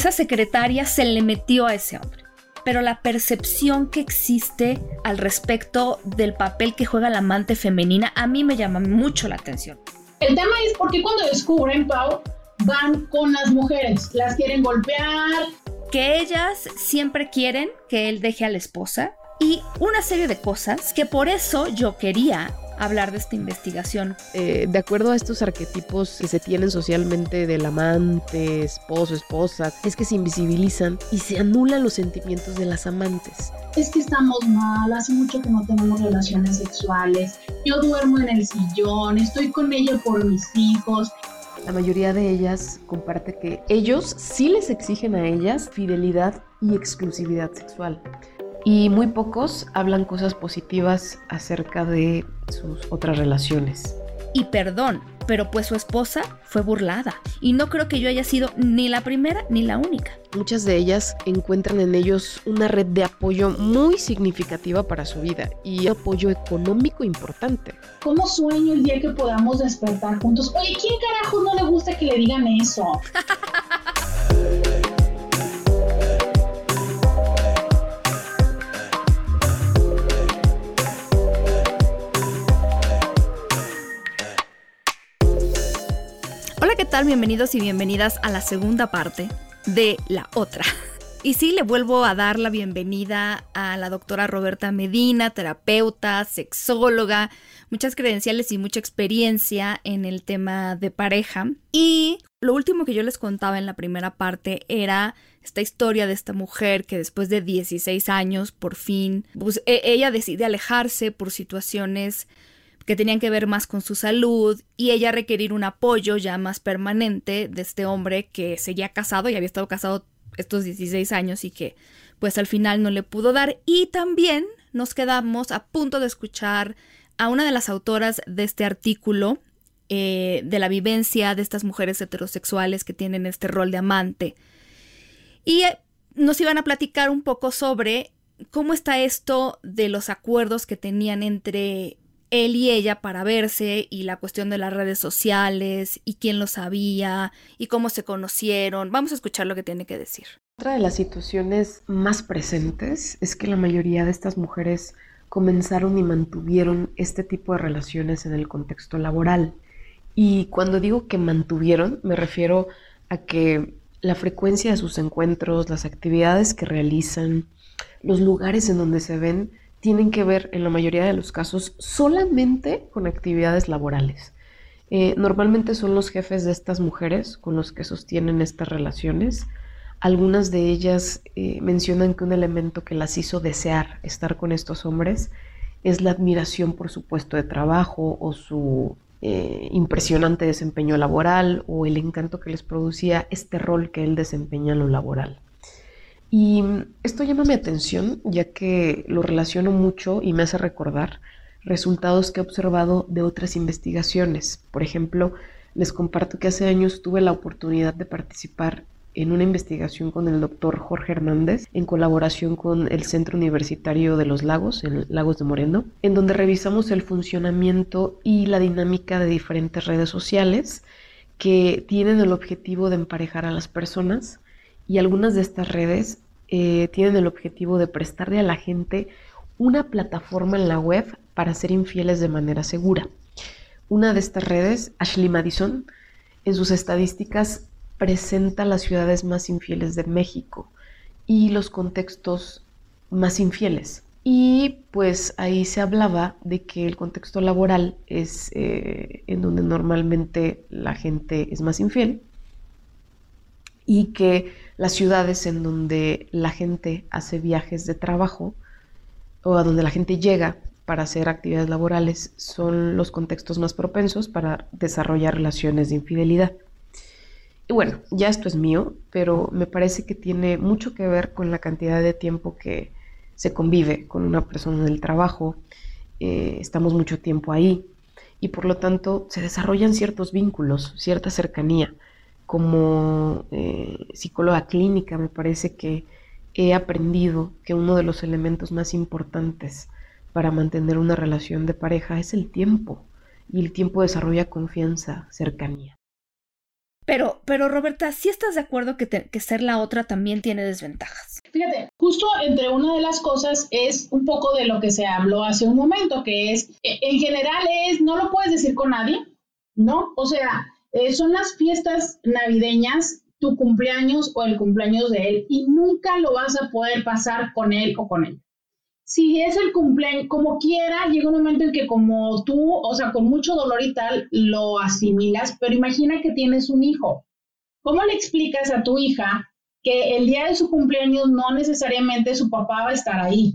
Esa secretaria se le metió a ese hombre. Pero la percepción que existe al respecto del papel que juega la amante femenina a mí me llama mucho la atención. El tema es porque cuando descubren, Pau, van con las mujeres, las quieren golpear. Que ellas siempre quieren que él deje a la esposa y una serie de cosas que por eso yo quería hablar de esta investigación. Eh, de acuerdo a estos arquetipos que se tienen socialmente del amante, esposo, esposa, es que se invisibilizan y se anulan los sentimientos de las amantes. Es que estamos mal, hace mucho que no tenemos relaciones sexuales, yo duermo en el sillón, estoy con ella por mis hijos. La mayoría de ellas comparte que ellos sí les exigen a ellas fidelidad y exclusividad sexual y muy pocos hablan cosas positivas acerca de sus otras relaciones. Y perdón, pero pues su esposa fue burlada y no creo que yo haya sido ni la primera ni la única. Muchas de ellas encuentran en ellos una red de apoyo muy significativa para su vida y apoyo económico importante. ¿Cómo sueño el día que podamos despertar juntos? Oye, ¿quién carajo no le gusta que le digan eso? tal? Bienvenidos y bienvenidas a la segunda parte de La Otra. Y sí, le vuelvo a dar la bienvenida a la doctora Roberta Medina, terapeuta, sexóloga, muchas credenciales y mucha experiencia en el tema de pareja. Y lo último que yo les contaba en la primera parte era esta historia de esta mujer que después de 16 años, por fin, pues, e-, ella decide alejarse por situaciones que tenían que ver más con su salud y ella requerir un apoyo ya más permanente de este hombre que seguía casado y había estado casado estos 16 años y que pues al final no le pudo dar. Y también nos quedamos a punto de escuchar a una de las autoras de este artículo eh, de la vivencia de estas mujeres heterosexuales que tienen este rol de amante. Y eh, nos iban a platicar un poco sobre cómo está esto de los acuerdos que tenían entre él y ella para verse y la cuestión de las redes sociales y quién lo sabía y cómo se conocieron. Vamos a escuchar lo que tiene que decir. Otra de las situaciones más presentes es que la mayoría de estas mujeres comenzaron y mantuvieron este tipo de relaciones en el contexto laboral. Y cuando digo que mantuvieron, me refiero a que la frecuencia de sus encuentros, las actividades que realizan, los lugares en donde se ven, tienen que ver en la mayoría de los casos solamente con actividades laborales. Eh, normalmente son los jefes de estas mujeres con los que sostienen estas relaciones. Algunas de ellas eh, mencionan que un elemento que las hizo desear estar con estos hombres es la admiración por su puesto de trabajo o su eh, impresionante desempeño laboral o el encanto que les producía este rol que él desempeña en lo laboral. Y esto llama mi atención ya que lo relaciono mucho y me hace recordar resultados que he observado de otras investigaciones. Por ejemplo, les comparto que hace años tuve la oportunidad de participar en una investigación con el doctor Jorge Hernández en colaboración con el Centro Universitario de los Lagos, en Lagos de Moreno, en donde revisamos el funcionamiento y la dinámica de diferentes redes sociales que tienen el objetivo de emparejar a las personas y algunas de estas redes eh, tienen el objetivo de prestarle a la gente una plataforma en la web para ser infieles de manera segura. Una de estas redes, Ashley Madison, en sus estadísticas presenta las ciudades más infieles de México y los contextos más infieles. Y pues ahí se hablaba de que el contexto laboral es eh, en donde normalmente la gente es más infiel y que las ciudades en donde la gente hace viajes de trabajo o a donde la gente llega para hacer actividades laborales son los contextos más propensos para desarrollar relaciones de infidelidad. Y bueno, ya esto es mío, pero me parece que tiene mucho que ver con la cantidad de tiempo que se convive con una persona en el trabajo, eh, estamos mucho tiempo ahí y por lo tanto se desarrollan ciertos vínculos, cierta cercanía como eh, psicóloga clínica me parece que he aprendido que uno de los elementos más importantes para mantener una relación de pareja es el tiempo y el tiempo desarrolla confianza, cercanía. Pero, pero Roberta, ¿sí estás de acuerdo que, que ser la otra también tiene desventajas? Fíjate, justo entre una de las cosas es un poco de lo que se habló hace un momento, que es, e, en general es, no lo puedes decir con nadie, ¿no? O sea, eh, son las fiestas navideñas, tu cumpleaños o el cumpleaños de él, y nunca lo vas a poder pasar con él o con él si es el cumpleaños, como quiera, llega un momento en que como tú, o sea, con mucho dolor y tal, lo asimilas, pero imagina que tienes un hijo. ¿Cómo le explicas a tu hija que el día de su cumpleaños no necesariamente su papá va a estar ahí?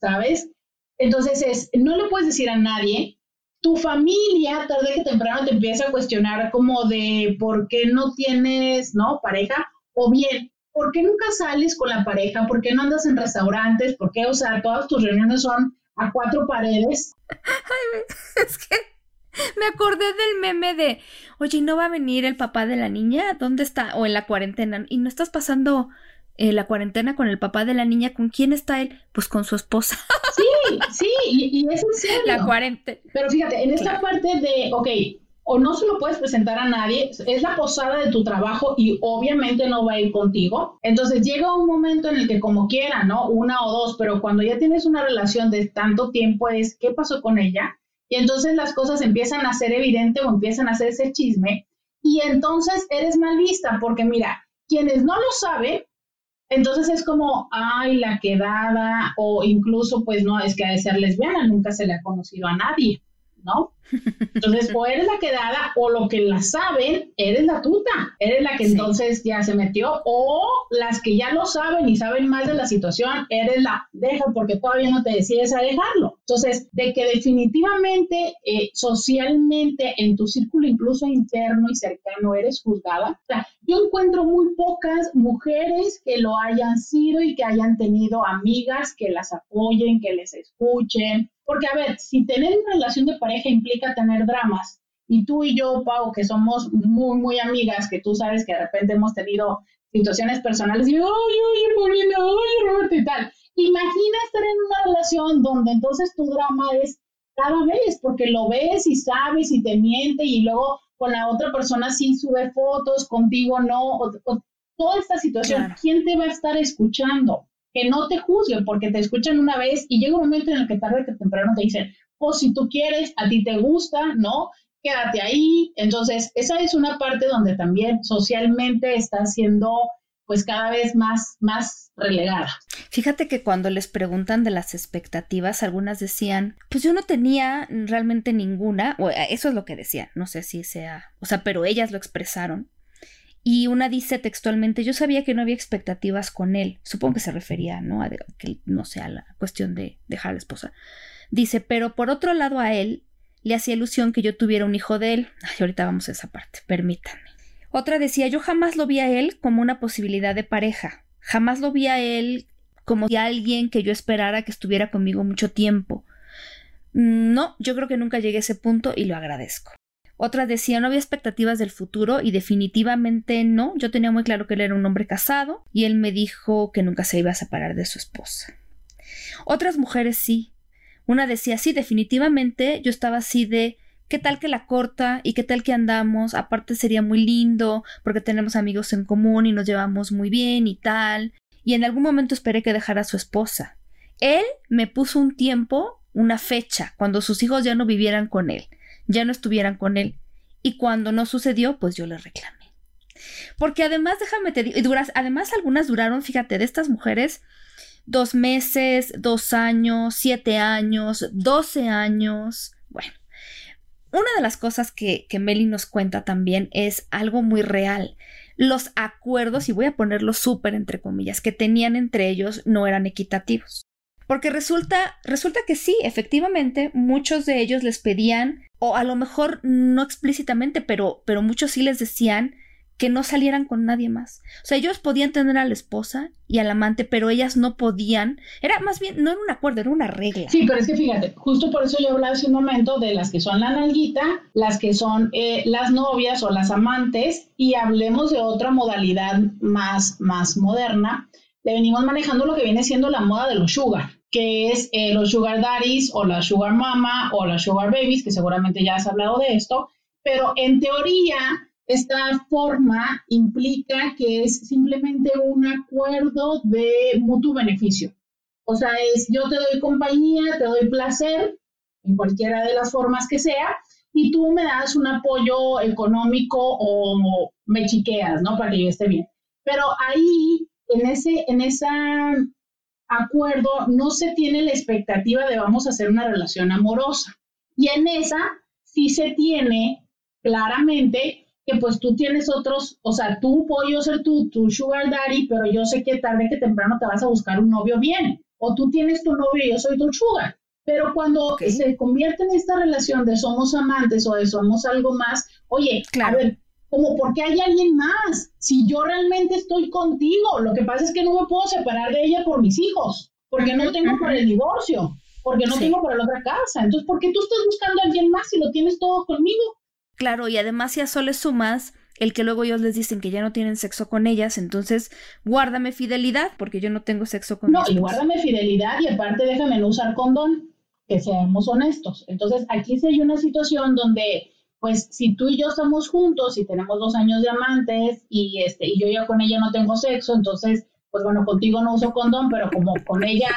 ¿Sabes? Entonces es, no le puedes decir a nadie, tu familia tarde que temprano te empieza a cuestionar como de por qué no tienes, ¿no? Pareja, o bien, ¿por qué nunca sales con la pareja? ¿Por qué no andas en restaurantes? ¿Por qué, o sea, todas tus reuniones son a cuatro paredes? Ay, es que me acordé del meme de, oye, ¿no va a venir el papá de la niña? ¿Dónde está? O en la cuarentena. ¿Y no estás pasando eh, la cuarentena con el papá de la niña? ¿Con quién está él? Pues con su esposa. Sí, sí, y, es en serio. La cuarentena. Pero fíjate, en esta parte de, ok, o no se lo puedes presentar a nadie, es la posada de tu trabajo y obviamente no va a ir contigo. Entonces llega un momento en el que como quiera, ¿no? Una o dos, pero cuando ya tienes una relación de tanto tiempo es, ¿qué pasó con ella? Y entonces las cosas empiezan a ser evidente o empiezan a hacer ese chisme y entonces eres mal vista porque mira, quienes no lo saben, entonces es como, ay, la quedada o incluso pues no, es que ha de ser lesbiana, nunca se le ha conocido a nadie. ¿No? Entonces, o eres la quedada o lo que la saben, eres la tuta, eres la que entonces ya se metió, o las que ya lo saben y saben más de la situación, eres la deja porque todavía no te decides a dejarlo. Entonces, de que definitivamente eh, socialmente en tu círculo incluso interno y cercano eres juzgada, o sea, yo encuentro muy pocas mujeres que lo hayan sido y que hayan tenido amigas que las apoyen, que les escuchen, porque, a ver, si tener una relación de pareja implica tener dramas, y tú y yo, Pau, que somos muy, muy amigas, que tú sabes que de repente hemos tenido situaciones personales y, ay, oye, Paulina, oye, Roberto y tal. Imagina estar en una relación donde entonces tu drama es cada vez, porque lo ves y sabes y te miente y luego con la otra persona sí sube fotos, contigo no, o, toda esta situación, ¿quién te va a estar escuchando? Que no te juzguen porque te escuchan una vez y llega un momento en el que tarde que temprano te dicen, pues si tú quieres, a ti te gusta, ¿no? Quédate ahí. Entonces, esa es una parte donde también socialmente está siendo pues cada vez más, más relegada. Fíjate que cuando les preguntan de las expectativas, algunas decían, pues yo no tenía realmente ninguna, o eso es lo que decían, no sé si sea, o sea, pero ellas lo expresaron. Y una dice textualmente, yo sabía que no había expectativas con él. Supongo que se refería, ¿no? A que no sea la cuestión de dejar a la esposa. Dice, pero por otro lado a él le hacía ilusión que yo tuviera un hijo de él. Ay, ahorita vamos a esa parte, permítanme. Otra decía, yo jamás lo vi a él como una posibilidad de pareja. Jamás lo vi a él como alguien que yo esperara que estuviera conmigo mucho tiempo. Mm, no, yo creo que nunca llegué a ese punto y lo agradezco. Otra decía no había expectativas del futuro y definitivamente no. Yo tenía muy claro que él era un hombre casado y él me dijo que nunca se iba a separar de su esposa. Otras mujeres sí. Una decía sí, definitivamente yo estaba así de ¿Qué tal que la corta? ¿Y qué tal que andamos? Aparte sería muy lindo porque tenemos amigos en común y nos llevamos muy bien y tal. Y en algún momento esperé que dejara a su esposa. Él me puso un tiempo, una fecha, cuando sus hijos ya no vivieran con él ya no estuvieran con él. Y cuando no sucedió, pues yo le reclamé. Porque además, déjame te digo, además algunas duraron, fíjate, de estas mujeres, dos meses, dos años, siete años, doce años. Bueno, una de las cosas que, que Meli nos cuenta también es algo muy real. Los acuerdos, y voy a ponerlo súper entre comillas, que tenían entre ellos no eran equitativos. Porque resulta, resulta que sí, efectivamente, muchos de ellos les pedían, o a lo mejor no explícitamente, pero, pero muchos sí les decían que no salieran con nadie más. O sea, ellos podían tener a la esposa y al amante, pero ellas no podían. Era más bien, no era un acuerdo, era una regla. Sí, pero es que fíjate, justo por eso yo hablaba hace un momento de las que son la nalguita, las que son eh, las novias o las amantes, y hablemos de otra modalidad más, más moderna. Le venimos manejando lo que viene siendo la moda de los sugar que es eh, los sugar daddies o la sugar mama o la sugar babies, que seguramente ya has hablado de esto, pero en teoría esta forma implica que es simplemente un acuerdo de mutuo beneficio. O sea, es yo te doy compañía, te doy placer, en cualquiera de las formas que sea, y tú me das un apoyo económico o me chiqueas, ¿no? Para que yo esté bien. Pero ahí, en ese, en ese acuerdo, no se tiene la expectativa de vamos a hacer una relación amorosa. Y en esa sí se tiene claramente que pues tú tienes otros, o sea, tú puedo yo ser tu, tu sugar daddy, pero yo sé que tarde que temprano te vas a buscar un novio bien. O tú tienes tu novio y yo soy tu sugar. Pero cuando se convierte en esta relación de somos amantes o de somos algo más, oye, claro. a ver, como porque hay alguien más, si yo realmente estoy contigo, lo que pasa es que no me puedo separar de ella por mis hijos, porque no tengo por el divorcio, porque no tengo por la otra casa. Entonces, ¿por qué tú estás buscando a alguien más si lo tienes todo conmigo? Claro, y además si a eso le sumas el que luego ellos les dicen que ya no tienen sexo con ellas, entonces guárdame fidelidad porque yo no tengo sexo con ellas. No, y guárdame fidelidad y aparte déjame no usar condón que seamos honestos. Entonces, aquí sí hay una situación donde, pues, si tú y yo estamos juntos y tenemos dos años de amantes y, este, y yo ya con ella no tengo sexo, entonces, pues bueno, contigo no uso condón, pero como con ella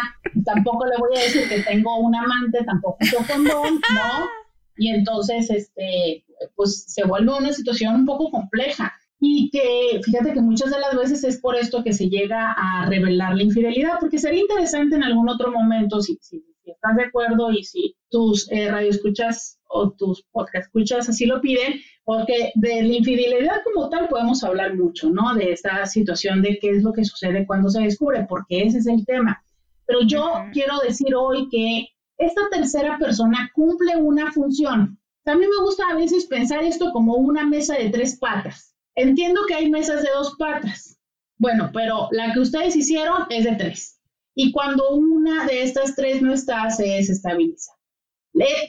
tampoco le voy a decir que tengo un amante, tampoco uso condón, ¿no? Y entonces, este, pues se vuelve una situación un poco compleja. Y que fíjate que muchas de las veces es por esto que se llega a revelar la infidelidad, porque sería interesante en algún otro momento, si, si si estás de acuerdo y si tus eh, radioescuchas o tus podcast escuchas así lo piden, porque de la infidelidad como tal podemos hablar mucho, ¿no? De esta situación de qué es lo que sucede cuando se descubre, porque ese es el tema. Pero yo quiero decir hoy que esta tercera persona cumple una función. A mí me gusta a veces pensar esto como una mesa de tres patas. Entiendo que hay mesas de dos patas. Bueno, pero la que ustedes hicieron es de tres. Y cuando una de estas tres no está, se desestabiliza.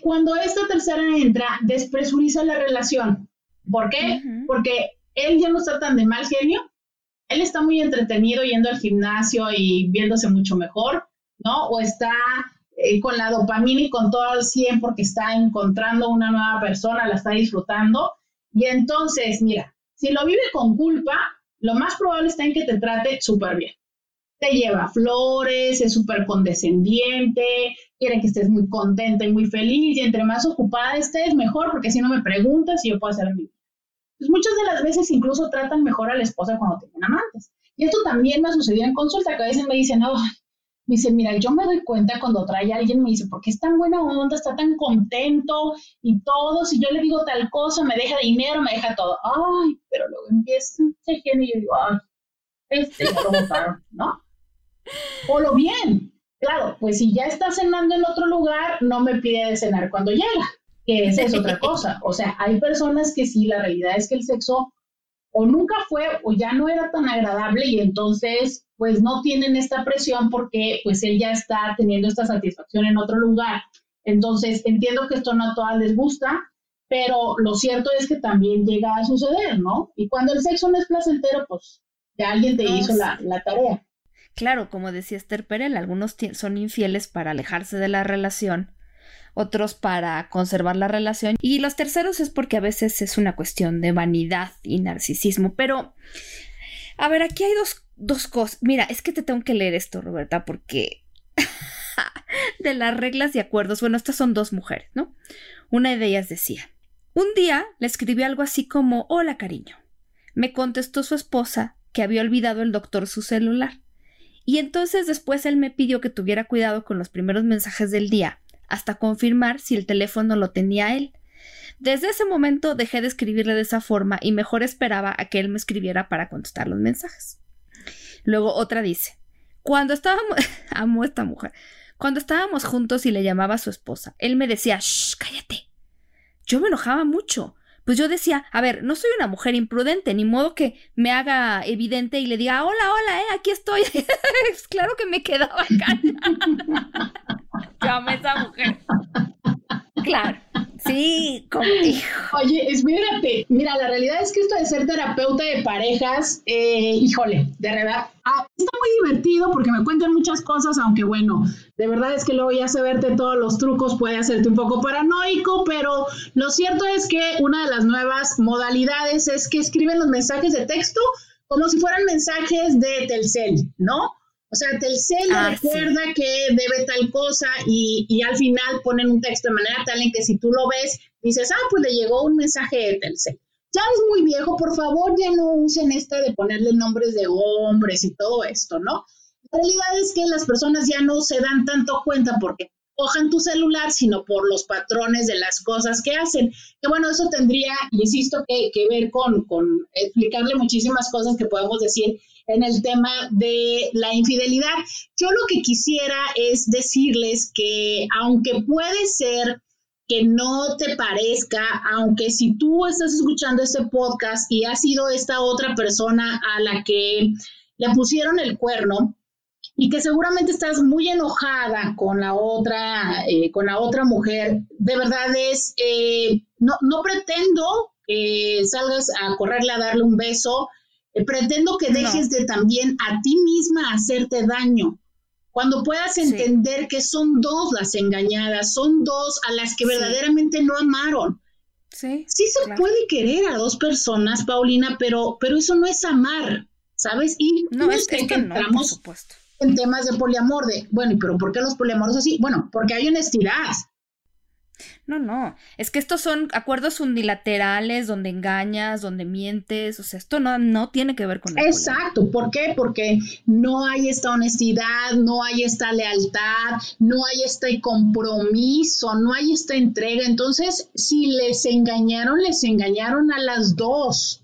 Cuando esta tercera entra, despresuriza la relación. ¿Por qué? Porque él ya no está tan de mal genio. Él está muy entretenido yendo al gimnasio y viéndose mucho mejor, ¿no? O está eh, con la dopamina y con todo el 100 porque está encontrando una nueva persona, la está disfrutando. Y entonces, mira, si lo vive con culpa, lo más probable está en que te trate súper bien te lleva flores, es súper condescendiente, quiere que estés muy contenta y muy feliz, y entre más ocupada estés, mejor, porque si no me preguntas si yo puedo hacer mi. Pues muchas de las veces incluso tratan mejor a la esposa cuando tienen amantes. Y esto también me ha sucedido en consulta, que a veces me dicen, no, me dice, mira, yo me doy cuenta cuando trae a alguien, me dice, ¿por qué es tan buena onda, está tan contento y todo? Si yo le digo tal cosa, me deja dinero, me deja todo. Ay, pero luego empieza ese genio y yo digo, ay, este ya ¿no? O lo bien, claro, pues si ya está cenando en otro lugar, no me pide de cenar cuando llega, que esa es otra cosa. O sea, hay personas que sí, la realidad es que el sexo o nunca fue o ya no era tan agradable y entonces pues no tienen esta presión porque pues él ya está teniendo esta satisfacción en otro lugar. Entonces entiendo que esto no a todas les gusta, pero lo cierto es que también llega a suceder, ¿no? Y cuando el sexo no es placentero, pues ya alguien te hizo la, la tarea. Claro, como decía Esther Perel, algunos son infieles para alejarse de la relación, otros para conservar la relación y los terceros es porque a veces es una cuestión de vanidad y narcisismo. Pero, a ver, aquí hay dos, dos cosas. Mira, es que te tengo que leer esto, Roberta, porque de las reglas y acuerdos, bueno, estas son dos mujeres, ¿no? Una de ellas decía, un día le escribí algo así como, hola cariño. Me contestó su esposa que había olvidado el doctor su celular. Y entonces después él me pidió que tuviera cuidado con los primeros mensajes del día, hasta confirmar si el teléfono lo tenía él. Desde ese momento dejé de escribirle de esa forma y mejor esperaba a que él me escribiera para contestar los mensajes. Luego otra dice, cuando estábamos, amo esta mujer, cuando estábamos juntos y le llamaba a su esposa, él me decía, shh, cállate. Yo me enojaba mucho, pues yo decía, a ver, no soy una mujer imprudente, ni modo que me haga evidente y le diga, hola, hola, eh, aquí estoy. claro que me quedaba callada. Yo esa mujer. Claro, Sí, como, Oye, espérate. Mira, la realidad es que esto de ser terapeuta de parejas, eh, híjole, de verdad, ah, está muy divertido porque me cuentan muchas cosas, aunque bueno, de verdad es que luego ya saberte todos los trucos puede hacerte un poco paranoico, pero lo cierto es que una de las nuevas modalidades es que escriben los mensajes de texto como si fueran mensajes de Telcel, ¿no? O sea, Telcel ah, recuerda que debe tal cosa y, y, al final ponen un texto de manera tal en que si tú lo ves, dices, ah, pues le llegó un mensaje de Telcel. Ya es muy viejo, por favor, ya no usen esta de ponerle nombres de hombres y todo esto, ¿no? La realidad es que las personas ya no se dan tanto cuenta porque cojan tu celular, sino por los patrones de las cosas que hacen. Que bueno, eso tendría, insisto, que, que ver con, con explicarle muchísimas cosas que podemos decir en el tema de la infidelidad. Yo lo que quisiera es decirles que aunque puede ser que no te parezca, aunque si tú estás escuchando este podcast y ha sido esta otra persona a la que le pusieron el cuerno y que seguramente estás muy enojada con la otra, eh, con la otra mujer, de verdad es, eh, no, no pretendo que salgas a correrle a darle un beso, pretendo que dejes de también a ti misma hacerte daño. Cuando puedas entender que son dos las engañadas, son dos a las que verdaderamente no amaron. Sí, sí se puede querer a dos personas, Paulina, pero, pero eso no es amar, ¿sabes? Y no, es, que, entramos en temas de poliamor, de, bueno, pero ¿por qué los poliamoros así? Bueno, porque hay honestidad. No, no, es que estos son acuerdos unilaterales donde engañas, donde mientes, o sea, esto no, no tiene que ver con... Exacto, ¿por qué? Porque no hay esta honestidad, no hay esta lealtad, no hay este compromiso, no hay esta entrega. Entonces, si les engañaron, les engañaron a las dos,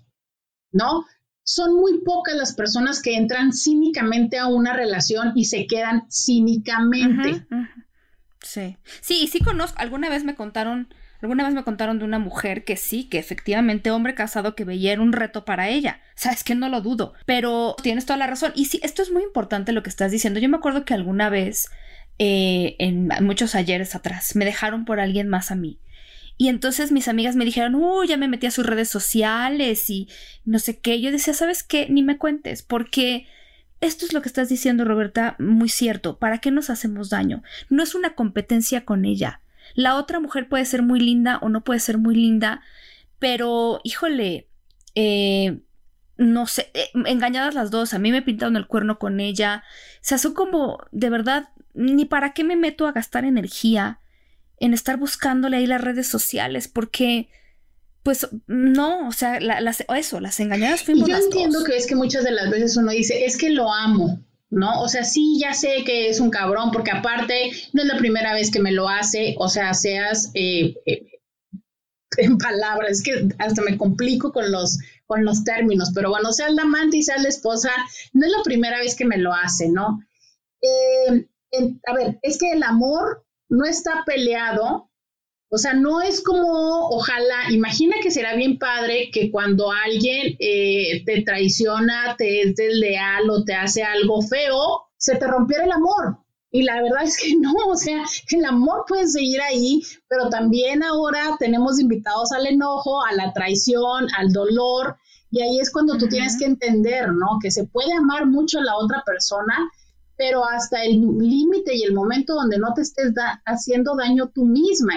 ¿no? Son muy pocas las personas que entran cínicamente a una relación y se quedan cínicamente. Sí. Sí, sí conozco. Alguna vez me contaron, alguna vez me contaron de una mujer que sí, que efectivamente hombre casado que veía era un reto para ella. Sabes que no lo dudo. Pero tienes toda la razón. Y sí, esto es muy importante lo que estás diciendo. Yo me acuerdo que alguna vez, eh, en muchos ayeres atrás, me dejaron por alguien más a mí. Y entonces mis amigas me dijeron, uy, ya me metí a sus redes sociales y no sé qué. Yo decía, ¿sabes qué? Ni me cuentes, porque esto es lo que estás diciendo, Roberta, muy cierto. ¿Para qué nos hacemos daño? No es una competencia con ella. La otra mujer puede ser muy linda o no puede ser muy linda, pero, híjole, eh, no sé, eh, engañadas las dos, a mí me pintaron el cuerno con ella. O sea, son como, de verdad, ni para qué me meto a gastar energía en estar buscándole ahí las redes sociales, porque pues no, o sea, las, eso, las engañadas fuimos Yo entiendo que es que muchas de las veces uno dice, es que lo amo, ¿no? O sea, sí, ya sé que es un cabrón, porque aparte no es la primera vez que me lo hace, o sea, seas eh, eh, en palabras, es que hasta me complico con los, con los términos, pero bueno, sea la amante y sea la esposa, no es la primera vez que me lo hace, ¿no? Eh, a ver, es que el amor no está peleado o sea, no es como, ojalá, imagina que será bien padre que cuando alguien eh, te traiciona, te es desleal o te hace algo feo, se te rompiera el amor. Y la verdad es que no, o sea, el amor puede seguir ahí, pero también ahora tenemos invitados al enojo, a la traición, al dolor, y ahí es cuando tú tienes que entender, ¿no? Que se puede amar mucho a la otra persona, pero hasta el límite y el momento donde no te estés haciendo daño tú misma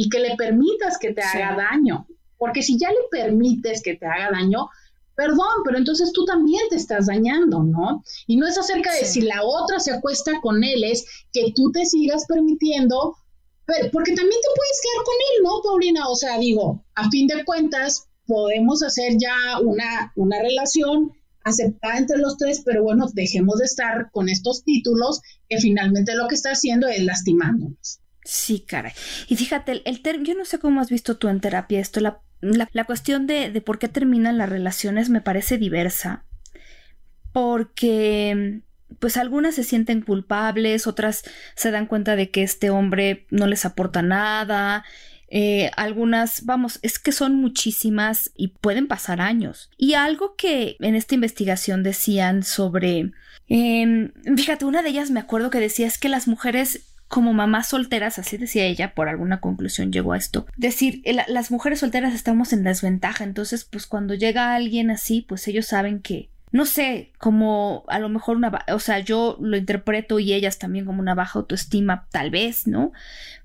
y que le permitas que te haga daño. Porque si ya le permites que te haga daño, perdón, pero entonces tú también te estás dañando, ¿no? Y no es acerca de si la otra se acuesta con él, es que tú te sigas permitiendo, porque también te puedes quedar con él, ¿no, Paulina? O sea, digo, a fin de cuentas, podemos hacer ya una, una relación aceptada entre los tres, pero bueno, dejemos de estar con estos títulos que finalmente lo que está haciendo es lastimándonos. Sí, caray. Y fíjate, el, el yo no sé cómo has visto tú en terapia esto, la, la, cuestión de, de por qué terminan las relaciones me parece diversa, porque pues algunas se sienten culpables, otras se dan cuenta de que este hombre no les aporta nada, eh, algunas, vamos, es que son muchísimas y pueden pasar años. Y algo que en esta investigación decían sobre, eh, fíjate, una de ellas me acuerdo que decía es que las mujeres como mamás solteras, así decía ella, por alguna conclusión llegó a esto, decir, las mujeres solteras estamos en desventaja, entonces pues cuando llega alguien así, pues ellos saben que, no sé, como a lo mejor una, o sea, yo lo interpreto y ellas también como una baja autoestima, tal vez, ¿no?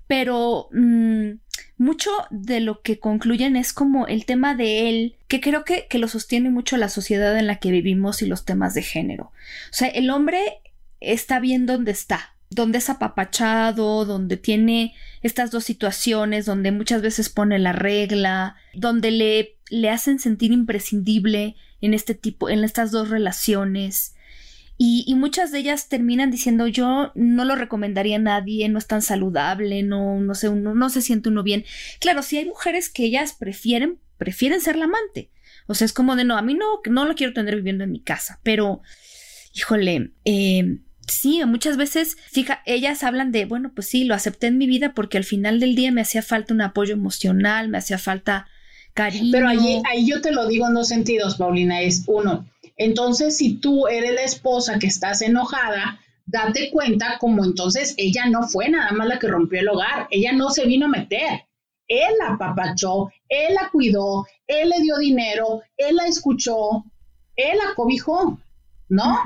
Pero mm, mucho de lo que concluyen es como el tema de él, que creo que, que lo sostiene mucho la sociedad en la que vivimos y los temas de género. O sea, el hombre está bien donde está, donde es apapachado, donde tiene estas dos situaciones, donde muchas veces pone la regla, donde le, le hacen sentir imprescindible en este tipo, en estas dos relaciones. Y, muchas de ellas terminan diciendo yo no lo recomendaría a nadie, no es tan saludable, no, no sé, uno, no se siente uno bien. Claro, sí hay mujeres que ellas prefieren, prefieren ser la amante. O sea, es como de no, a mí no, no lo quiero tener viviendo en mi casa, pero, híjole, eh, sí, muchas veces, fija, ellas hablan de, bueno, pues sí, lo acepté en mi vida porque al final del día me hacía falta un apoyo emocional, me hacía falta cariño. Pero ahí, ahí yo te lo digo en dos sentidos, Paulina, es uno, entonces si tú eres la esposa que estás enojada, date cuenta como entonces ella no fue nada más la que rompió el hogar, ella no se vino a meter. Él la apapachó, él la cuidó, él le dio dinero, él la escuchó, él la cobijó. ¿No?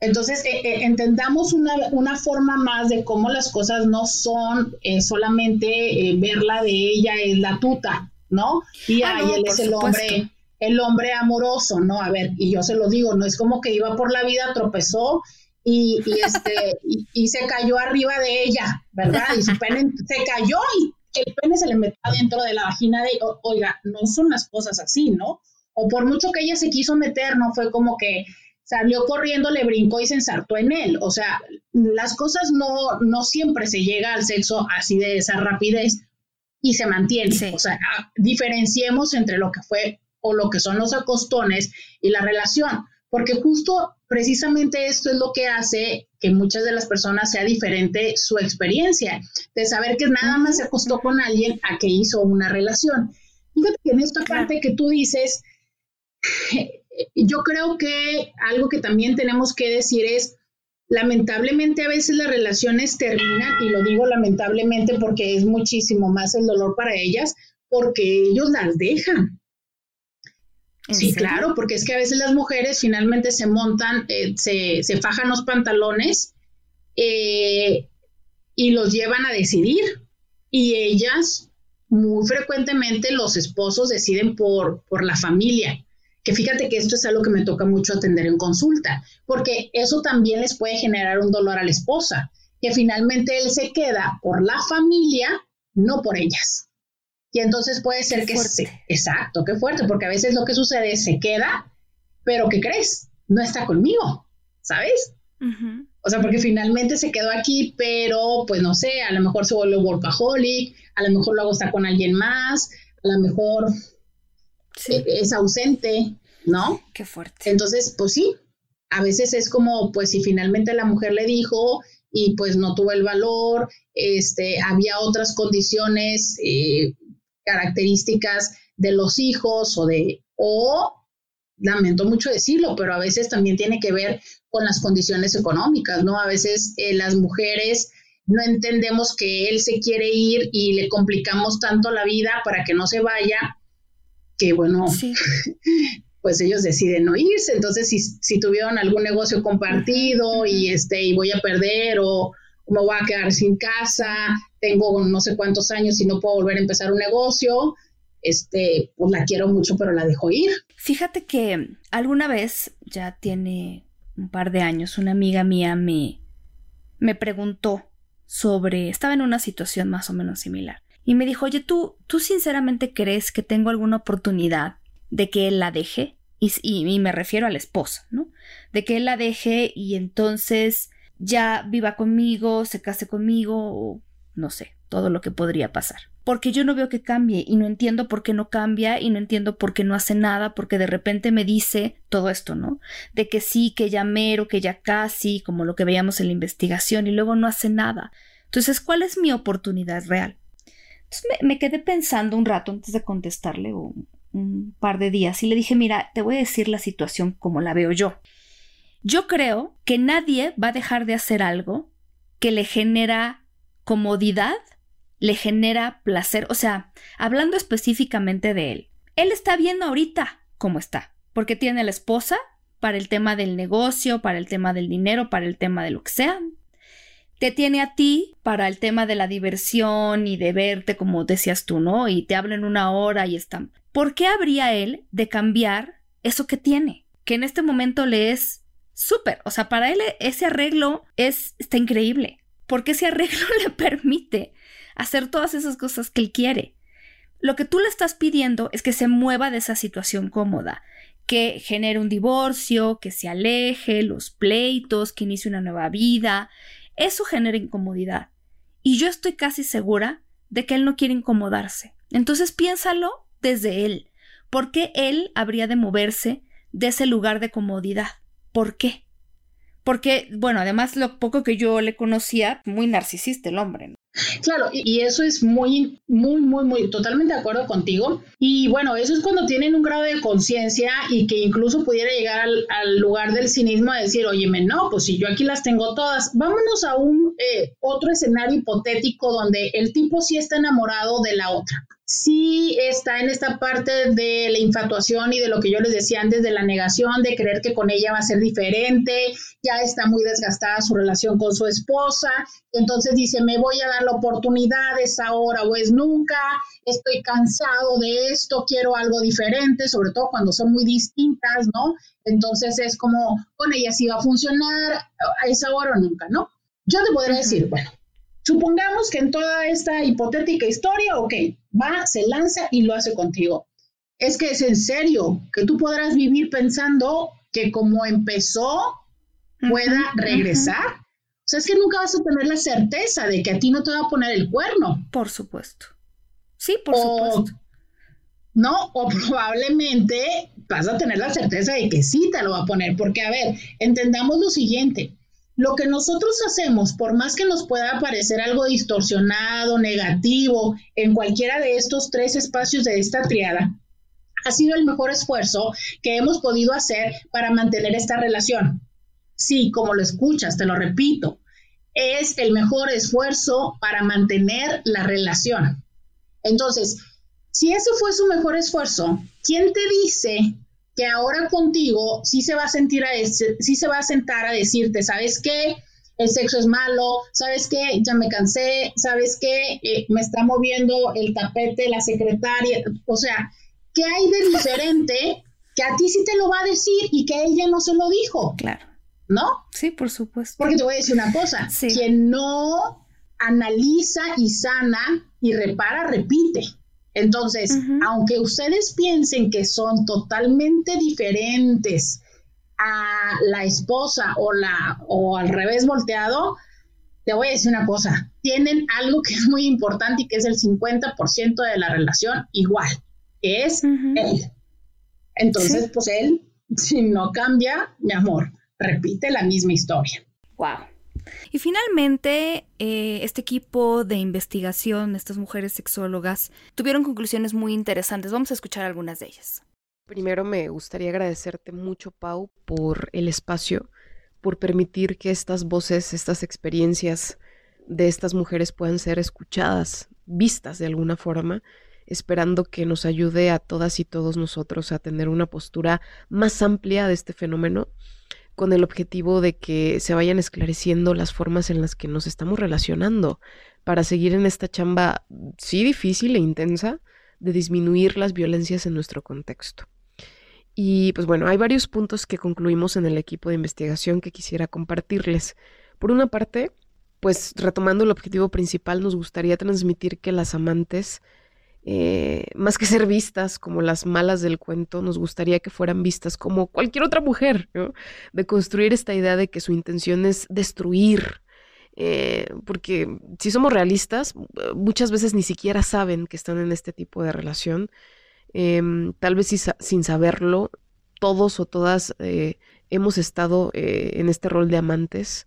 Entonces, eh, eh, entendamos una, una, forma más de cómo las cosas no son eh, solamente verla de ella es la tuta, ¿no? Y ah, ahí él es el hombre, el hombre amoroso, ¿no? A ver, y yo se lo digo, no es como que iba por la vida, tropezó y, este, y, se cayó arriba de ella, ¿verdad? Y su pene se cayó y el pene se le metió dentro de la vagina de, oiga, no son las cosas así, ¿no? O por mucho que ella se quiso meter, no fue como que salió corriendo, le brincó y se ensartó en él. O sea, las cosas no, no siempre se llega al sexo así de esa rapidez y se mantiene. O sea, diferenciemos entre lo que fue o lo que son los acostones y la relación, porque justo precisamente esto es lo que hace que muchas de las personas sea diferente su experiencia, de saber que nada más se acostó con alguien a que hizo una relación. Fíjate que en esta parte que tú dices, yo creo que algo que también tenemos que decir es, lamentablemente a veces las relaciones terminan, y lo digo lamentablemente porque es muchísimo más el dolor para ellas, porque ellos las dejan. Sí, claro, porque es que a veces las mujeres finalmente se montan, eh, se, se, fajan los pantalones eh, y los llevan a decidir. Y ellas, muy frecuentemente, los esposos deciden por, por la familia que fíjate que esto es algo que me toca mucho atender en consulta, porque eso también les puede generar un dolor a la esposa, que finalmente él se queda por la familia, no por ellas. Y entonces puede ser que... Se, exacto, qué fuerte, porque a veces lo que sucede es se queda, pero ¿qué crees? No está conmigo, ¿sabes? O sea, porque finalmente se quedó aquí, pero pues no sé, a lo mejor se vuelve workaholic, a lo mejor luego está con alguien más, a lo mejor e-, es ausente, ¿no? Qué fuerte. Entonces, pues sí, a veces es como, pues si finalmente la mujer le dijo y pues no tuvo el valor, este, había otras condiciones, eh, características de los hijos o de, o lamento mucho decirlo, pero a veces también tiene que ver con las condiciones económicas, ¿no? A veces eh, las mujeres no entendemos que él se quiere ir y le complicamos tanto la vida para que no se vaya que bueno, pues ellos deciden no irse. Entonces, si, si, tuvieron algún negocio compartido y este, y voy a perder o me voy a quedar sin casa, tengo no sé cuántos años y no puedo volver a empezar un negocio, este, pues la quiero mucho, pero la dejo ir. Fíjate que alguna vez, ya tiene un par de años, una amiga mía me, me preguntó sobre, estaba en una situación más o menos similar y me dijo, oye, ¿tú, ¿tú sinceramente crees que tengo alguna oportunidad de que él la deje? Y, y, me refiero a la esposa, ¿no? De que él la deje y entonces ya viva conmigo, se case conmigo, o no sé, todo lo que podría pasar. Porque yo no veo que cambie y no entiendo por qué no cambia y no entiendo por qué no hace nada, porque de repente me dice todo esto, ¿no? De que sí, que ya mero, que ya casi, como lo que veíamos en la investigación, y luego no hace nada. Entonces, ¿cuál es mi oportunidad real? Entonces me, quedé pensando un rato antes de contestarle, un, un par de días, y le dije, mira, te voy a decir la situación como la veo yo. Yo creo que nadie va a dejar de hacer algo que le genera comodidad le genera placer. O sea, hablando específicamente de él, él está viendo ahorita cómo está, porque tiene a la esposa para el tema del negocio, para el tema del dinero, para el tema de lo que sea. Te tiene a ti para el tema de la diversión y de verte como decías tú, ¿no? Y te hablan una hora y están. ¿Por qué habría él de cambiar eso que tiene? Que en este momento le es súper. O sea, para él ese arreglo es, está increíble. Porque ese arreglo le permite hacer todas esas cosas que él quiere. Lo que tú le estás pidiendo es que se mueva de esa situación cómoda, que genere un divorcio, que se aleje, los pleitos, que inicie una nueva vida. Eso genera incomodidad. Y yo estoy casi segura de que él no quiere incomodarse. Entonces piénsalo desde él. ¿Por qué él habría de moverse de ese lugar de comodidad? ¿Por qué? Porque, bueno, además lo poco que yo le conocía, muy narcisista el hombre. Claro, y eso es muy, muy, muy, muy, totalmente de acuerdo contigo. Y bueno, eso es cuando tienen un grado de conciencia y que incluso pudiera llegar al, lugar del cinismo a decir, oye, no, pues si yo aquí las tengo todas, vámonos a un eh, otro escenario hipotético donde el tipo sí está enamorado de la otra sí está en esta parte de la infatuación y de lo que yo les decía antes de la negación, de creer que con ella va a ser diferente, ya está muy desgastada su relación con su esposa, entonces dice, me voy a dar la oportunidad, es ahora o es nunca, estoy cansado de esto, quiero algo diferente, sobre todo cuando son muy distintas, ¿no? Entonces es como, con ella sí va a funcionar, es ahora o nunca, ¿no? Yo te podría decir, bueno, Supongamos que en toda esta hipotética historia, ok, va, se lanza y lo hace contigo. Es que es en serio que tú podrás vivir pensando que como empezó, pueda regresar. O sea, es que nunca vas a tener la certeza de que a ti no te va a poner el cuerno. Por supuesto. Sí, por supuesto. No, o probablemente vas a tener la certeza de que sí te lo va a poner, porque a ver, entendamos lo siguiente. Lo que nosotros hacemos, por más que nos pueda parecer algo distorsionado, negativo, en cualquiera de estos tres espacios de esta triada, ha sido el mejor esfuerzo que hemos podido hacer para mantener esta relación. Sí, como lo escuchas, te lo repito, es el mejor esfuerzo para mantener la relación. Entonces, si ese fue su mejor esfuerzo, ¿quién te dice que ahora contigo sí se va a sentir a sí se va a sentar a decirte, ¿sabes qué? El sexo es malo, ¿sabes qué? Ya me cansé, ¿sabes qué? Eh, me está moviendo el tapete, la secretaria, o sea, ¿qué hay de diferente que a ti sí te lo va a decir y que ella no se lo dijo? Claro. ¿No? Sí, por supuesto. Porque te voy a decir una cosa, quien no analiza y sana y repara, repite. Entonces, aunque ustedes piensen que son totalmente diferentes a la esposa o la o al revés volteado, te voy a decir una cosa, tienen algo que es muy importante y que es el 50% de la relación igual, que es él. Entonces, pues él, si no cambia, mi amor, repite la misma historia. Wow. Y finalmente, eh, este equipo de investigación, estas mujeres sexólogas, tuvieron conclusiones muy interesantes. Vamos a escuchar algunas de ellas. Primero me gustaría agradecerte mucho, Pau, por el espacio, por permitir que estas voces, estas experiencias de estas mujeres puedan ser escuchadas, vistas de alguna forma, esperando que nos ayude a todas y todos nosotros a tener una postura más amplia de este fenómeno con el objetivo de que se vayan esclareciendo las formas en las que nos estamos relacionando para seguir en esta chamba, sí difícil e intensa, de disminuir las violencias en nuestro contexto. Y pues bueno, hay varios puntos que concluimos en el equipo de investigación que quisiera compartirles. Por una parte, pues retomando el objetivo principal, nos gustaría transmitir que las amantes eh, más que ser vistas como las malas del cuento, nos gustaría que fueran vistas como cualquier otra mujer, de construir esta idea de que su intención es destruir. Eh, porque si somos realistas, muchas veces ni siquiera saben que están en este tipo de relación. Em, tal vez sin saberlo, todos o todas eh, hemos estado en este rol de amantes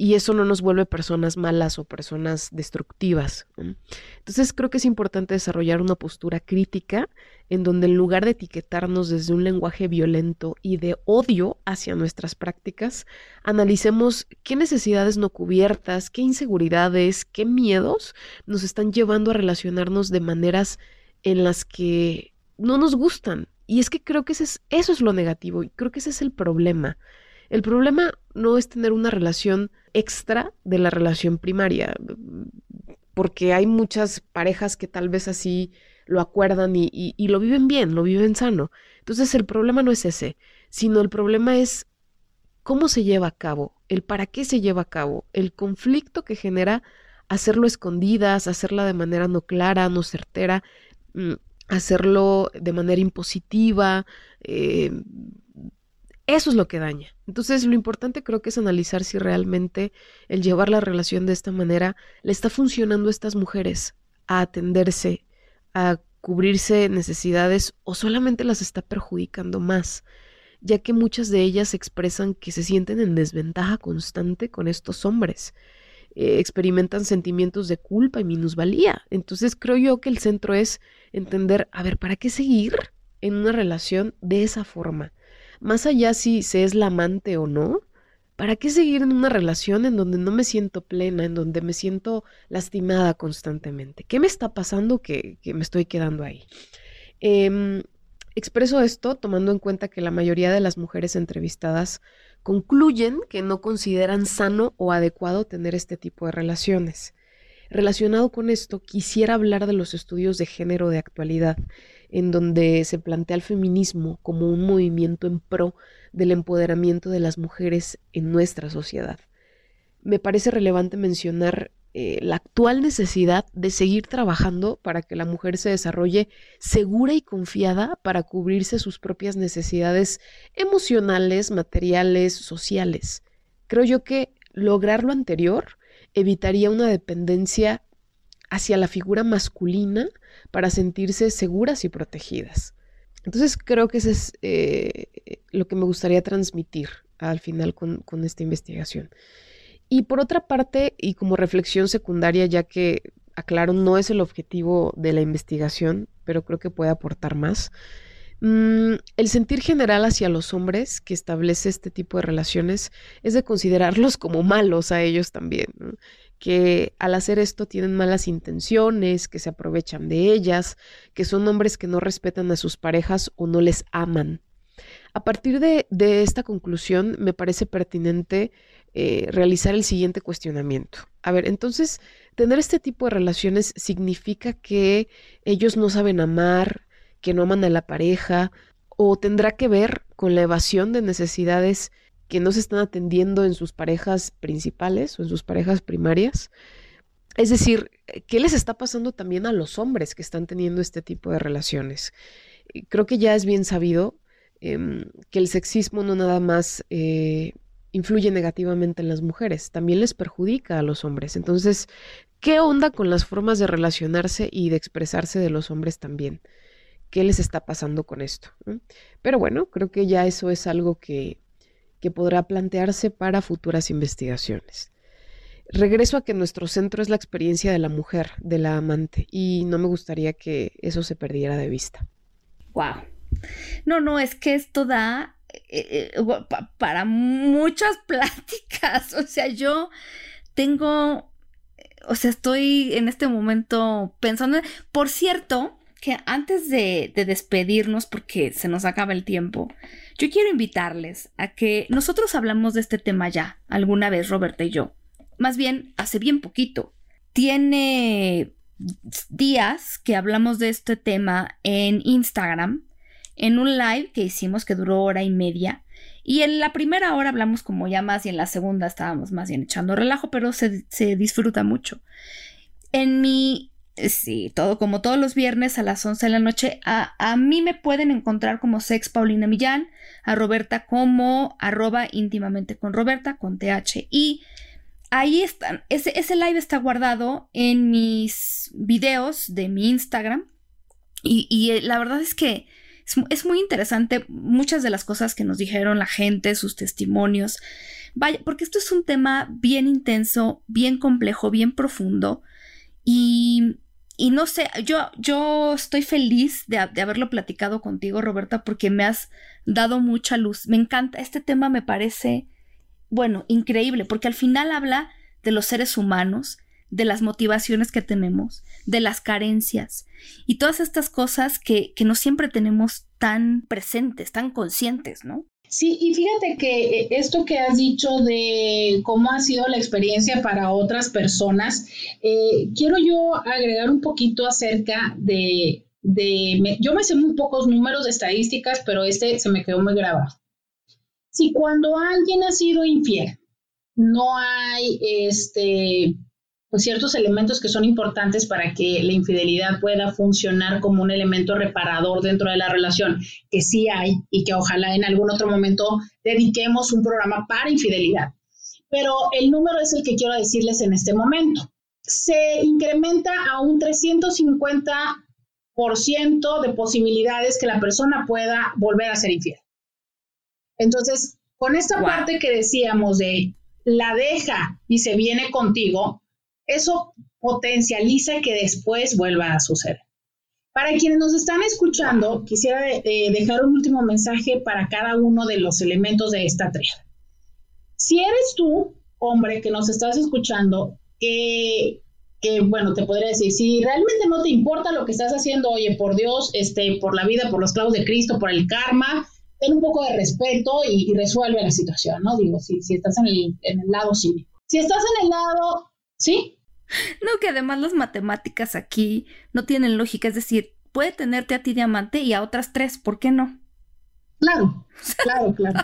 y eso no nos vuelve personas malas o personas destructivas. Entonces creo que es importante desarrollar una postura crítica en donde en lugar de etiquetarnos desde un lenguaje violento y de odio hacia nuestras prácticas, analicemos qué necesidades no cubiertas, qué inseguridades, qué miedos nos están llevando a relacionarnos de maneras en las que no nos gustan. Y es que creo que es, eso es lo negativo y creo que ese es el problema. El problema no es tener una relación extra de la relación primaria, porque hay muchas parejas que tal vez así lo acuerdan y, lo viven bien, lo viven sano. Entonces el problema no es ese, sino el problema es cómo se lleva a cabo, el para qué se lleva a cabo, el conflicto que genera hacerlo escondidas, hacerla de manera no clara, no certera, mm, hacerlo de manera impositiva. Eh, eso es lo que daña. Entonces, lo importante creo que es analizar si realmente el llevar la relación de esta manera le está funcionando a estas mujeres a atenderse, a cubrirse necesidades o solamente las está perjudicando más, ya que muchas de ellas expresan que se sienten en desventaja constante con estos hombres. Eh, experimentan sentimientos de culpa y minusvalía. Entonces creo yo que el centro es entender, a ver, ¿para qué seguir en una relación de esa forma? Más allá si se es la amante o no, ¿Para qué seguir en una relación en donde no me siento plena, en donde me siento lastimada constantemente? ¿Qué me está pasando que, me estoy quedando ahí? Em, expreso esto tomando en cuenta que la mayoría de las mujeres entrevistadas concluyen que no consideran sano o adecuado tener este tipo de relaciones. Relacionado con esto, quisiera hablar de los estudios de género de actualidad, en donde se plantea el feminismo como un movimiento en pro del empoderamiento de las mujeres en nuestra sociedad. Me parece relevante mencionar eh, la actual necesidad de seguir trabajando para que la mujer se desarrolle segura y confiada para cubrirse sus propias necesidades emocionales, materiales, sociales. Creo yo que lograr lo anterior evitaría una dependencia hacia la figura masculina para sentirse seguras y protegidas. Entonces creo que eso es eh, lo que me gustaría transmitir al final con, esta investigación. Y por otra parte, y como reflexión secundaria, ya que aclaro, no es el objetivo de la investigación, pero creo que puede aportar más, mm, el sentir general hacia los hombres que establece este tipo de relaciones es de considerarlos como malos a ellos también que al hacer esto tienen malas intenciones, que se aprovechan de ellas, que son hombres que no respetan a sus parejas o no les aman. A partir de, esta conclusión, me parece pertinente eh, realizar el siguiente cuestionamiento. A ver, entonces, tener este tipo de relaciones significa que ellos no saben amar, que no aman a la pareja, o tendrá que ver con la evasión de necesidades que no se están atendiendo en sus parejas principales o en sus parejas primarias. Es decir, ¿qué les está pasando también a los hombres que están teniendo este tipo de relaciones? Creo que ya es bien sabido em, que el sexismo no nada más eh, influye negativamente en las mujeres, también les perjudica a los hombres. Entonces, ¿qué onda con las formas de relacionarse y de expresarse de los hombres también? ¿Qué les está pasando con esto? Pero bueno, creo que ya eso es algo que que podrá plantearse para futuras investigaciones. Regreso a que nuestro centro es la experiencia de la mujer, de la amante, y no me gustaría que eso se perdiera de vista. Wow. No, no, es que esto da eh, eh, para muchas pláticas. O sea, yo tengo, o sea, estoy en este momento pensando, por cierto, que antes de, de despedirnos, porque se nos acaba el tiempo, yo quiero invitarles a que nosotros hablamos de este tema ya, alguna vez, Roberta y yo. Más bien, hace bien poquito. Tiene días que hablamos de este tema en Instagram, en un live que hicimos que duró hora y media. Y en la primera hora hablamos como ya más y en la segunda estábamos más bien echando relajo, pero se, se disfruta mucho. En mi Sí, todo como todos los viernes a las 11 de la noche. A, mí me pueden encontrar como Sex Paulina Millán, a Roberta como arroba íntimamente con Roberta, con TH. Y ahí están, ese, ese live está guardado en mis videos de mi Instagram. Y, y eh, la verdad es que es, es, muy interesante muchas de las cosas que nos dijeron la gente, sus testimonios. vaya, porque esto es un tema bien intenso, bien complejo, bien profundo y, no sé, yo, yo estoy feliz de, de, haberlo platicado contigo, Roberta, porque me has dado mucha luz. Me encanta, este tema me parece, bueno, increíble, porque al final habla de los seres humanos, de las motivaciones que tenemos, de las carencias y todas estas cosas que, que no siempre tenemos tan presentes, tan conscientes, ¿no? Sí, y fíjate que eh, esto que has dicho de cómo ha sido la experiencia para otras personas, eh, quiero yo agregar un poquito acerca de, de yo me sé muy pocos números de estadísticas, pero este se me quedó muy grabado. Si cuando alguien ha sido infiel, no hay este ciertos elementos que son importantes para que la infidelidad pueda funcionar como un elemento reparador dentro de la relación, que sí hay y que ojalá en algún otro momento dediquemos un programa para infidelidad. Pero el número es el que quiero decirles en este momento. Se incrementa a un 350% de posibilidades que la persona pueda volver a ser infiel. Entonces, con esta parte que decíamos de la deja y se viene contigo, eso potencializa que después vuelva a suceder. Para quienes nos están escuchando, quisiera dejar un último mensaje para cada uno de los elementos de esta tríada. Si eres tú, hombre, que nos estás escuchando, que, bueno, te podría decir, si realmente no te importa lo que estás haciendo, oye, por Dios, este, por la vida, por los clavos de Cristo, por el karma, ten un poco de respeto y, resuelve la situación, ¿no? Digo, si, si estás en el, en el lado cínico. Si estás en el lado, ¿sí? No, que además las matemáticas aquí no tienen lógica, es decir, puede tenerte a ti diamante y a otras tres, ¿por qué no? Claro, claro, claro.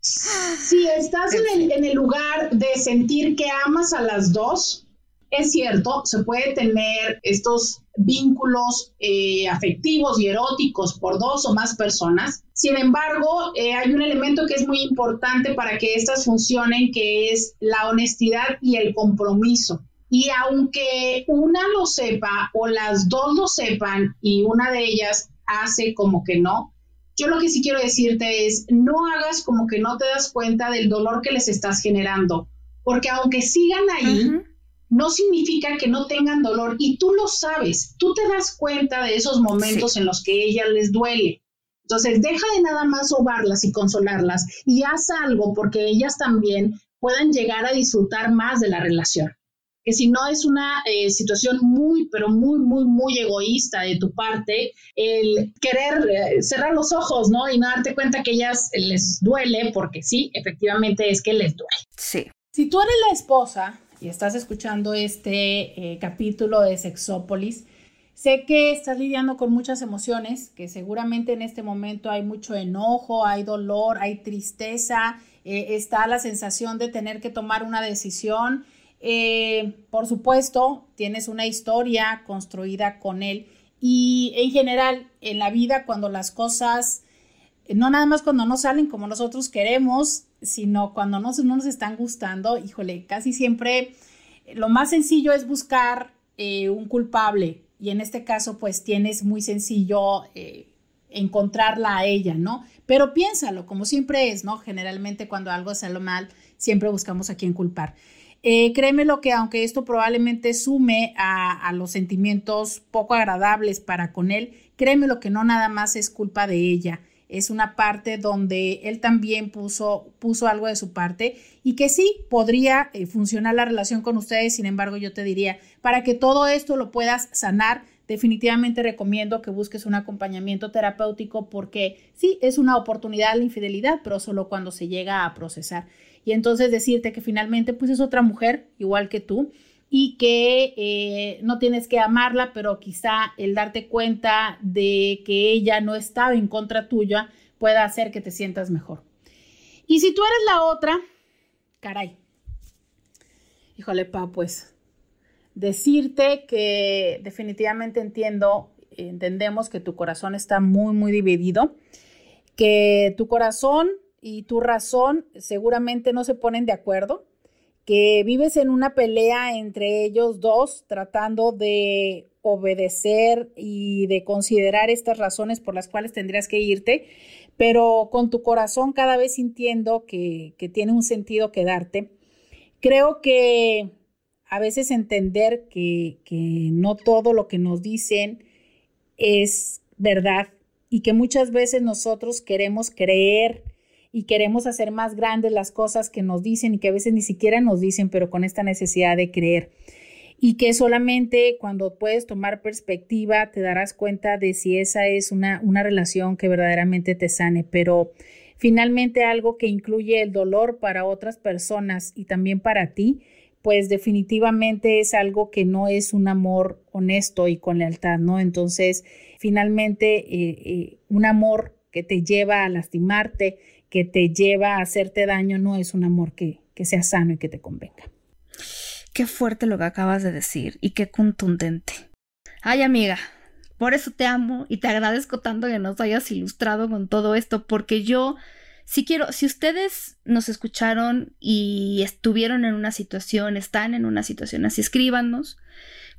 Si estás en el, en el lugar de sentir que amas a las dos, es cierto, se puede tener estos vínculos eh, afectivos y eróticos por dos o más personas. Sin embargo, eh, hay un elemento que es muy importante para que estas funcionen, que es la honestidad y el compromiso. Y aunque una lo sepa o las dos lo sepan y una de ellas hace como que no, yo lo que sí quiero decirte es, no hagas como que no te das cuenta del dolor que les estás generando, porque aunque sigan ahí, no significa que no tengan dolor y tú lo sabes, tú te das cuenta de esos momentos en los que ella les duele. Entonces, deja de nada más sobarlas y consolarlas y haz algo porque ellas también puedan llegar a disfrutar más de la relación que si no es una eh, situación muy, pero muy, muy, muy egoísta de tu parte, el querer eh, cerrar los ojos, ¿no? Y no darte cuenta que ellas les duele, porque sí, efectivamente es que les duele. Sí. Si tú eres la esposa y estás escuchando este eh, capítulo de Sexópolis, sé que estás lidiando con muchas emociones, que seguramente en este momento hay mucho enojo, hay dolor, hay tristeza, está la sensación de tener que tomar una decisión eh, por supuesto, tienes una historia construida con él y en general en la vida cuando las cosas, no nada más cuando no salen como nosotros queremos, sino cuando no, no nos están gustando, híjole, casi siempre lo más sencillo es buscar eh, un culpable y en este caso pues tienes muy sencillo eh, encontrarla a ella, ¿no? Pero piénsalo, como siempre es, ¿no? Generalmente cuando algo sale mal, siempre buscamos a quién culpar. Eh, créeme lo que aunque esto probablemente sume a, los sentimientos poco agradables para con él, créeme lo que no nada más es culpa de ella. Es una parte donde él también puso, puso algo de su parte y que sí podría eh, funcionar la relación con ustedes. Sin embargo, yo te diría, para que todo esto lo puedas sanar, definitivamente recomiendo que busques un acompañamiento terapéutico porque sí, es una oportunidad la infidelidad, pero solo cuando se llega a procesar y entonces decirte que finalmente pues es otra mujer igual que tú y que eh, no tienes que amarla, pero quizá el darte cuenta de que ella no estaba en contra tuya pueda hacer que te sientas mejor. Y si tú eres la otra, caray, híjole, pa, pues decirte que definitivamente entiendo, entendemos que tu corazón está muy, muy dividido, que tu corazón y tu razón seguramente no se ponen de acuerdo, que vives en una pelea entre ellos dos, tratando de obedecer y de considerar estas razones por las cuales tendrías que irte, pero con tu corazón cada vez sintiendo que, que tiene un sentido quedarte. Creo que a veces entender que, que no todo lo que nos dicen es verdad y que muchas veces nosotros queremos creer y queremos hacer más grandes las cosas que nos dicen y que a veces ni siquiera nos dicen, pero con esta necesidad de creer. Y que solamente cuando puedes tomar perspectiva te darás cuenta de si esa es una, una relación que verdaderamente te sane. Pero finalmente algo que incluye el dolor para otras personas y también para ti, pues definitivamente es algo que no es un amor honesto y con lealtad, ¿no? Entonces, finalmente, eh, eh, un amor que te lleva a lastimarte, que te lleva a hacerte daño, no es un amor que, que sea sano y que te convenga. Qué fuerte lo que acabas de decir y qué contundente. Ay, amiga, por eso te amo y te agradezco tanto que nos hayas ilustrado con todo esto, porque yo si quiero, si ustedes nos escucharon y estuvieron en una situación, están en una situación así, escríbanos,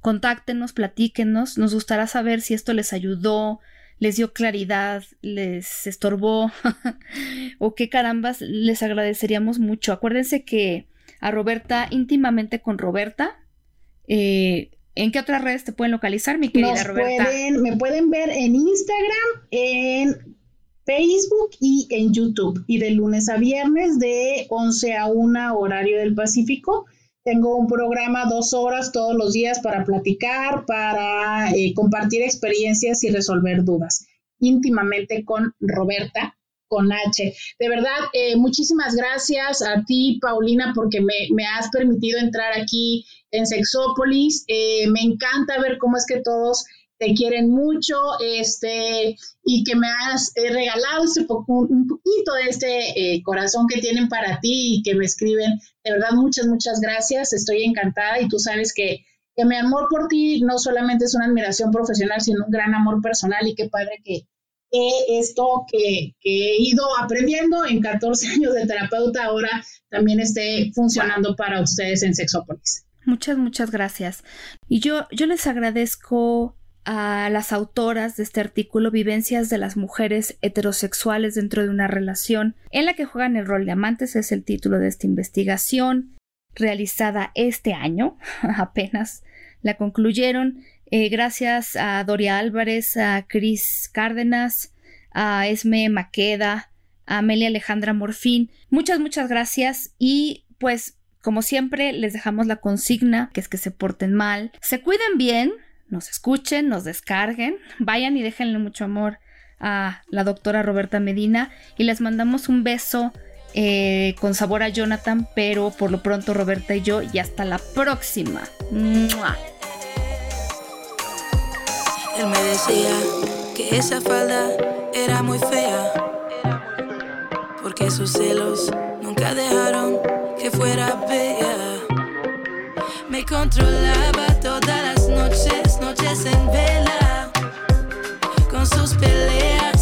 contáctenos, platíquenos, nos gustará saber si esto les ayudó, les dio claridad, les estorbó o qué carambas, les agradeceríamos mucho. Acuérdense que a Roberta, íntimamente con Roberta, eh, ¿En qué otras redes te pueden localizar, mi querida Roberta? me pueden ver en Instagram, en Facebook y en YouTube. Y de lunes a viernes de 11 a 1 horario del Pacífico. Tengo un programa dos horas todos los días para platicar, para eh, compartir experiencias y resolver dudas. Íntimamente con Roberta, con H. De verdad, eh, muchísimas gracias a ti, Paulina, porque me, has permitido entrar aquí en Sexópolis. Eh, me encanta ver cómo es que todos te quieren mucho, este, y que me has regalado este un, poquito de este eh, corazón que tienen para ti y que me escriben. De verdad, muchas, muchas gracias. Estoy encantada y tú sabes que, que mi amor por ti no solamente es una admiración profesional, sino un gran amor personal y qué padre que, esto que, que, he ido aprendiendo en 14 años de terapeuta ahora también esté funcionando para ustedes en Sexópolis. Muchas, muchas gracias. Y yo, yo les agradezco a las autoras de este artículo Vivencias de las mujeres heterosexuales dentro de una relación en la que juegan el rol de amantes es el título de esta investigación realizada este año apenas la concluyeron eh, gracias a Doria Álvarez a Cris Cárdenas a Esme Maqueda a Amelia Alejandra Morfín. Muchas muchas gracias y pues como siempre les dejamos la consigna que es que se porten mal se cuiden bien nos escuchen, nos descarguen, vayan y déjenle mucho amor a la doctora Roberta Medina y les mandamos un beso eh, con sabor a Jonathan, pero por lo pronto Roberta y yo y hasta la próxima. Él me decía que esa falda era muy fea, porque sus celos nunca dejaron que fuera bella. Me controlaba todas las noches, noches en vela. Con sus peleas,